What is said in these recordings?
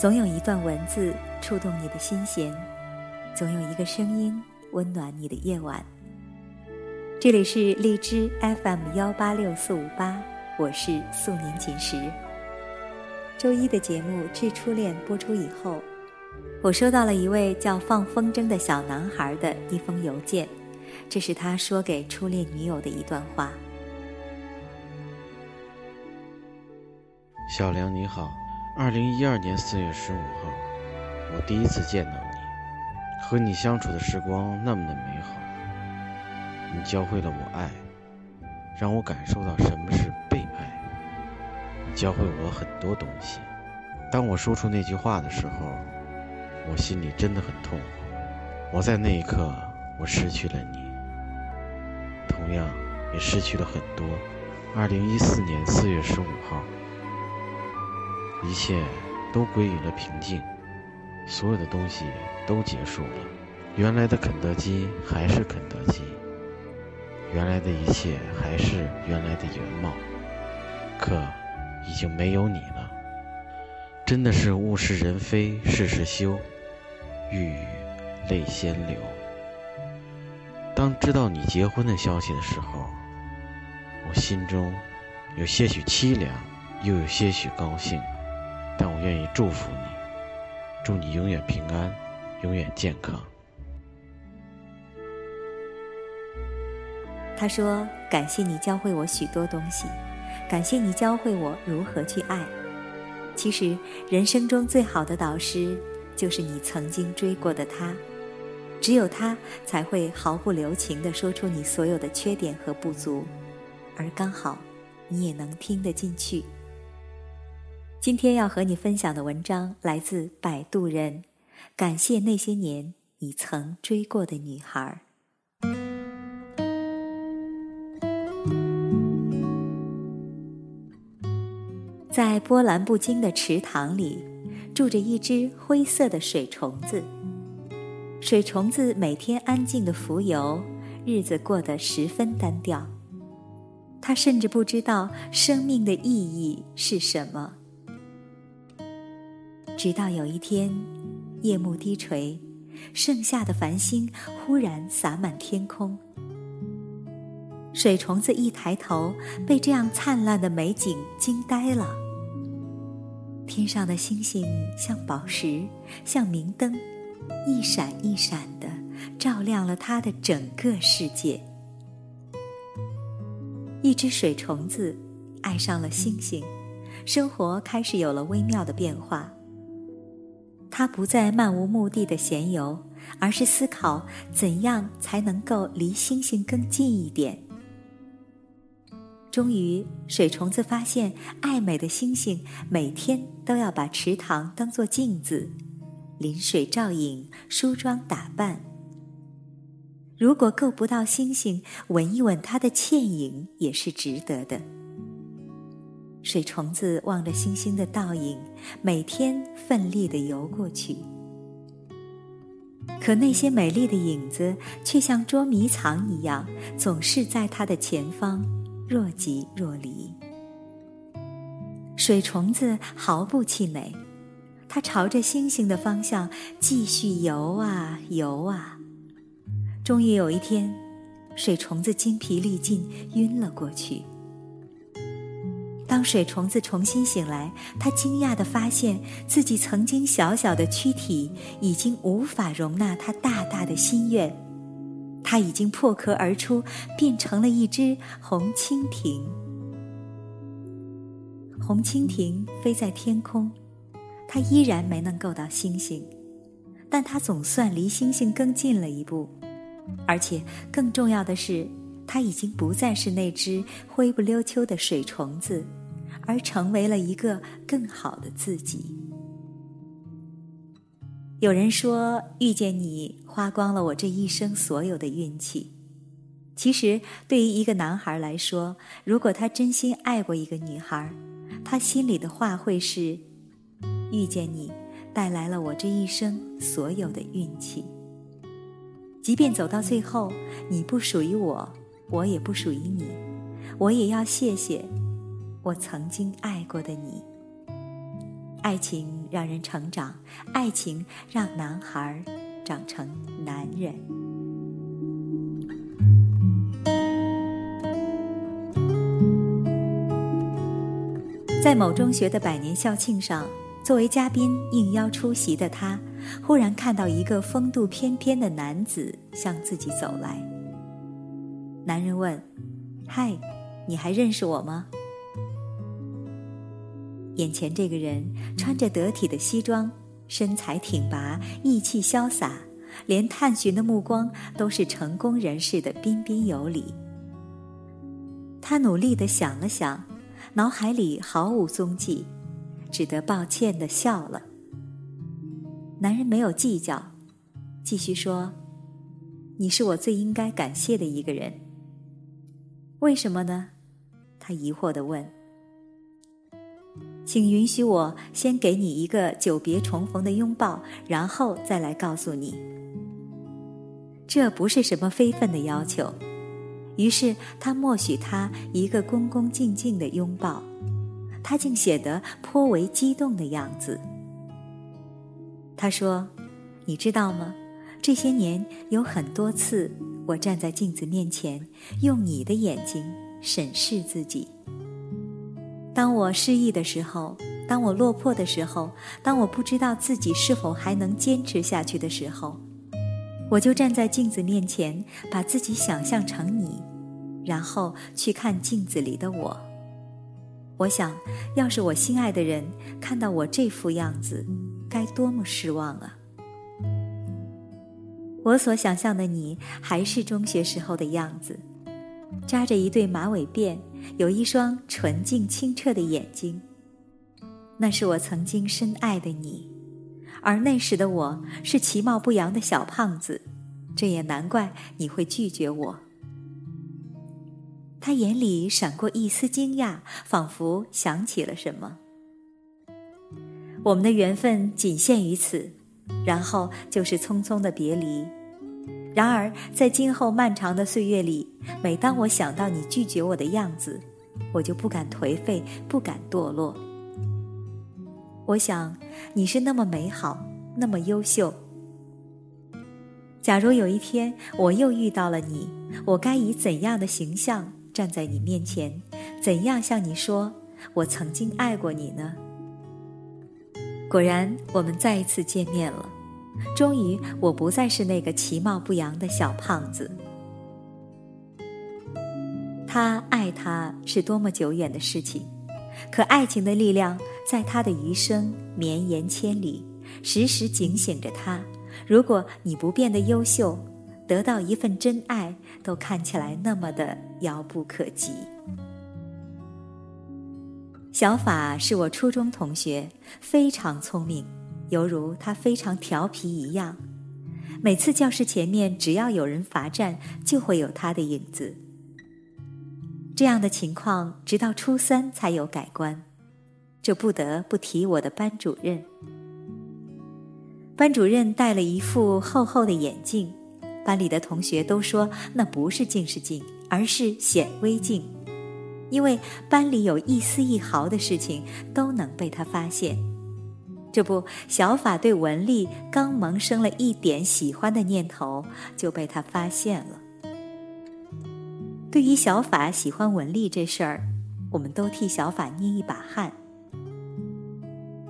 总有一段文字触动你的心弦，总有一个声音温暖你的夜晚。这里是荔枝 FM 幺八六四五八，我是素年锦时。周一的节目《致初恋》播出以后，我收到了一位叫放风筝的小男孩的一封邮件，这是他说给初恋女友的一段话。小梁你好。二零一二年四月十五号，我第一次见到你，和你相处的时光那么的美好。你教会了我爱，让我感受到什么是被爱。教会我很多东西。当我说出那句话的时候，我心里真的很痛苦。我在那一刻，我失去了你，同样也失去了很多。二零一四年四月十五号。一切都归于了平静，所有的东西都结束了。原来的肯德基还是肯德基，原来的一切还是原来的原貌，可已经没有你了。真的是物是人非事事休，欲语泪先流。当知道你结婚的消息的时候，我心中有些许凄凉，又有些许高兴。但我愿意祝福你，祝你永远平安，永远健康。他说：“感谢你教会我许多东西，感谢你教会我如何去爱。其实，人生中最好的导师就是你曾经追过的他，只有他才会毫不留情地说出你所有的缺点和不足，而刚好，你也能听得进去。”今天要和你分享的文章来自摆渡人，感谢那些年你曾追过的女孩。在波澜不惊的池塘里，住着一只灰色的水虫子。水虫子每天安静的浮游，日子过得十分单调。它甚至不知道生命的意义是什么。直到有一天，夜幕低垂，盛夏的繁星忽然洒满天空。水虫子一抬头，被这样灿烂的美景惊呆了。天上的星星像宝石，像明灯，一闪一闪的，照亮了它的整个世界。一只水虫子爱上了星星，生活开始有了微妙的变化。他不再漫无目的的闲游，而是思考怎样才能够离星星更近一点。终于，水虫子发现，爱美的星星每天都要把池塘当作镜子，临水照影，梳妆打扮。如果够不到星星，吻一吻它的倩影也是值得的。水虫子望着星星的倒影，每天奋力地游过去。可那些美丽的影子却像捉迷藏一样，总是在它的前方若即若离。水虫子毫不气馁，它朝着星星的方向继续游啊游啊。终于有一天，水虫子精疲力尽，晕了过去。当水虫子重新醒来，他惊讶地发现自己曾经小小的躯体已经无法容纳他大大的心愿，他已经破壳而出，变成了一只红蜻蜓。红蜻蜓飞在天空，它依然没能够到星星，但它总算离星星更近了一步，而且更重要的是，它已经不再是那只灰不溜秋的水虫子。而成为了一个更好的自己。有人说，遇见你花光了我这一生所有的运气。其实，对于一个男孩来说，如果他真心爱过一个女孩，他心里的话会是：遇见你，带来了我这一生所有的运气。即便走到最后，你不属于我，我也不属于你，我也要谢谢。我曾经爱过的你，爱情让人成长，爱情让男孩长成男人。在某中学的百年校庆上，作为嘉宾应邀出席的他，忽然看到一个风度翩翩的男子向自己走来。男人问：“嗨，你还认识我吗？”眼前这个人穿着得体的西装，身材挺拔，意气潇洒，连探寻的目光都是成功人士的彬彬有礼。他努力的想了想，脑海里毫无踪迹，只得抱歉的笑了。男人没有计较，继续说：“你是我最应该感谢的一个人。为什么呢？”他疑惑的问。请允许我先给你一个久别重逢的拥抱，然后再来告诉你。这不是什么非分的要求。于是他默许他一个恭恭敬敬的拥抱，他竟显得颇为激动的样子。他说：“你知道吗？这些年有很多次，我站在镜子面前，用你的眼睛审视自己。”当我失意的时候，当我落魄的时候，当我不知道自己是否还能坚持下去的时候，我就站在镜子面前，把自己想象成你，然后去看镜子里的我。我想，要是我心爱的人看到我这副样子，该多么失望啊！我所想象的你，还是中学时候的样子。扎着一对马尾辫，有一双纯净清澈的眼睛。那是我曾经深爱的你，而那时的我是其貌不扬的小胖子，这也难怪你会拒绝我。他眼里闪过一丝惊讶，仿佛想起了什么。我们的缘分仅限于此，然后就是匆匆的别离。然而，在今后漫长的岁月里，每当我想到你拒绝我的样子，我就不敢颓废，不敢堕落。我想，你是那么美好，那么优秀。假如有一天我又遇到了你，我该以怎样的形象站在你面前，怎样向你说我曾经爱过你呢？果然，我们再一次见面了。终于，我不再是那个其貌不扬的小胖子。他爱她是多么久远的事情，可爱情的力量在他的余生绵延千里，时时警醒着他。如果你不变得优秀，得到一份真爱都看起来那么的遥不可及。小法是我初中同学，非常聪明。犹如他非常调皮一样，每次教室前面只要有人罚站，就会有他的影子。这样的情况直到初三才有改观，这不得不提我的班主任。班主任戴了一副厚厚的眼镜，班里的同学都说那不是近视镜，而是显微镜，因为班里有一丝一毫的事情都能被他发现。这不，小法对文丽刚萌生了一点喜欢的念头，就被他发现了。对于小法喜欢文丽这事儿，我们都替小法捏一把汗。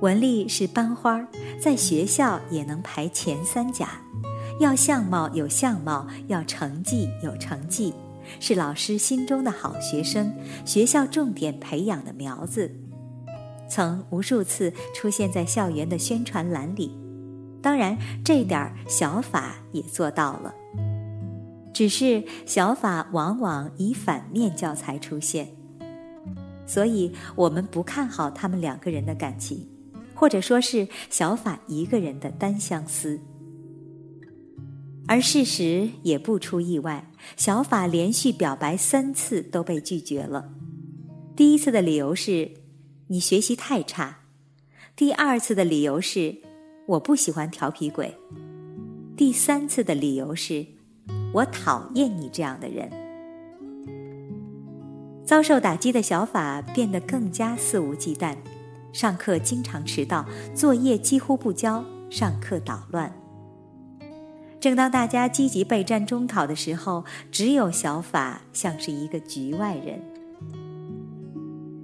文丽是班花，在学校也能排前三甲，要相貌有相貌，要成绩有成绩，是老师心中的好学生，学校重点培养的苗子。曾无数次出现在校园的宣传栏里，当然这点小法也做到了。只是小法往往以反面教材出现，所以我们不看好他们两个人的感情，或者说是小法一个人的单相思。而事实也不出意外，小法连续表白三次都被拒绝了。第一次的理由是。你学习太差。第二次的理由是，我不喜欢调皮鬼。第三次的理由是，我讨厌你这样的人。遭受打击的小法变得更加肆无忌惮，上课经常迟到，作业几乎不交，上课捣乱。正当大家积极备战中考的时候，只有小法像是一个局外人。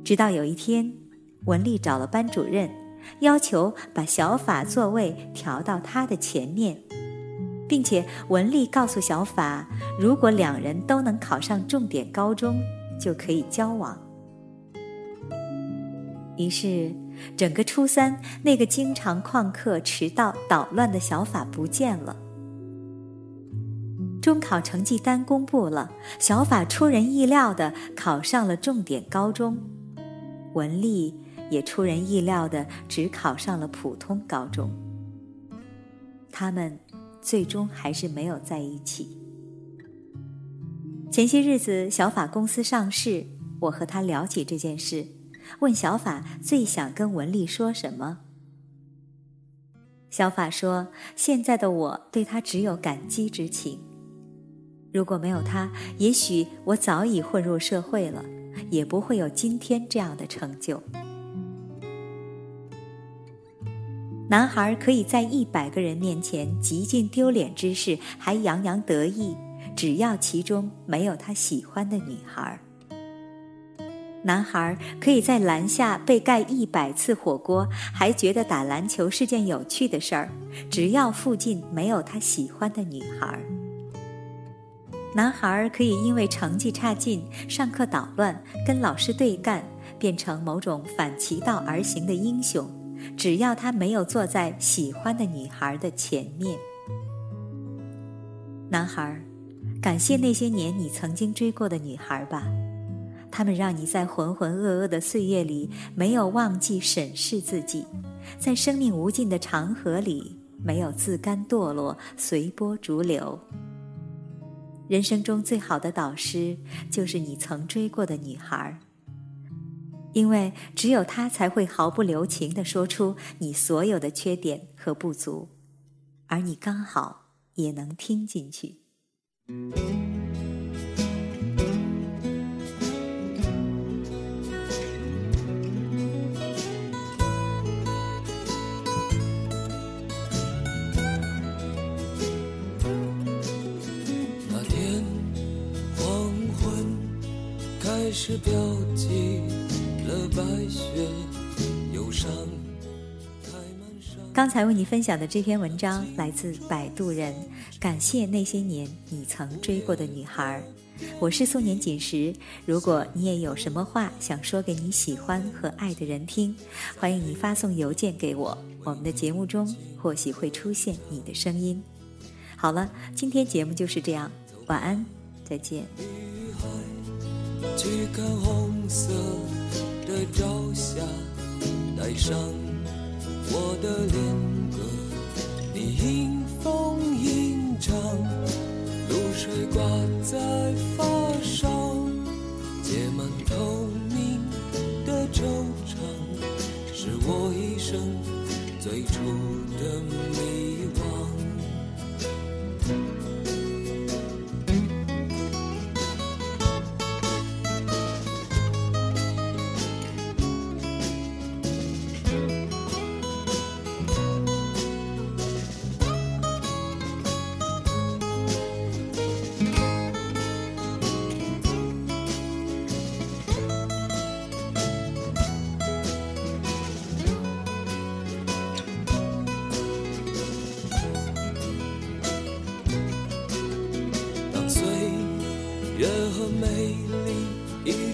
直到有一天，文丽找了班主任，要求把小法座位调到他的前面，并且文丽告诉小法，如果两人都能考上重点高中，就可以交往。于是，整个初三，那个经常旷课、迟到、捣乱的小法不见了。中考成绩单公布了，小法出人意料的考上了重点高中，文丽也出人意料的只考上了普通高中。他们最终还是没有在一起。前些日子，小法公司上市，我和他聊起这件事，问小法最想跟文丽说什么。小法说：“现在的我对他只有感激之情。”如果没有他，也许我早已混入社会了，也不会有今天这样的成就。男孩可以在一百个人面前极尽丢脸之事，还洋洋得意，只要其中没有他喜欢的女孩。男孩可以在篮下被盖一百次火锅，还觉得打篮球是件有趣的事儿，只要附近没有他喜欢的女孩。男孩可以因为成绩差劲、上课捣乱、跟老师对干，变成某种反其道而行的英雄，只要他没有坐在喜欢的女孩的前面。男孩，感谢那些年你曾经追过的女孩吧，他们让你在浑浑噩噩的岁月里没有忘记审视自己，在生命无尽的长河里没有自甘堕落、随波逐流。人生中最好的导师，就是你曾追过的女孩，因为只有他才会毫不留情地说出你所有的缺点和不足，而你刚好也能听进去。是飘起了白雪，忧伤刚才为你分享的这篇文章来自摆渡人，感谢那些年你曾追过的女孩。我是素年锦时，如果你也有什么话想说给你喜欢和爱的人听，欢迎你发送邮件给我，我们的节目中或许会出现你的声音。好了，今天节目就是这样，晚安，再见。去看红色的朝霞，带上我的恋歌，你迎风吟唱，露水挂在发梢，结满透明的惆怅，是我一生最初的迷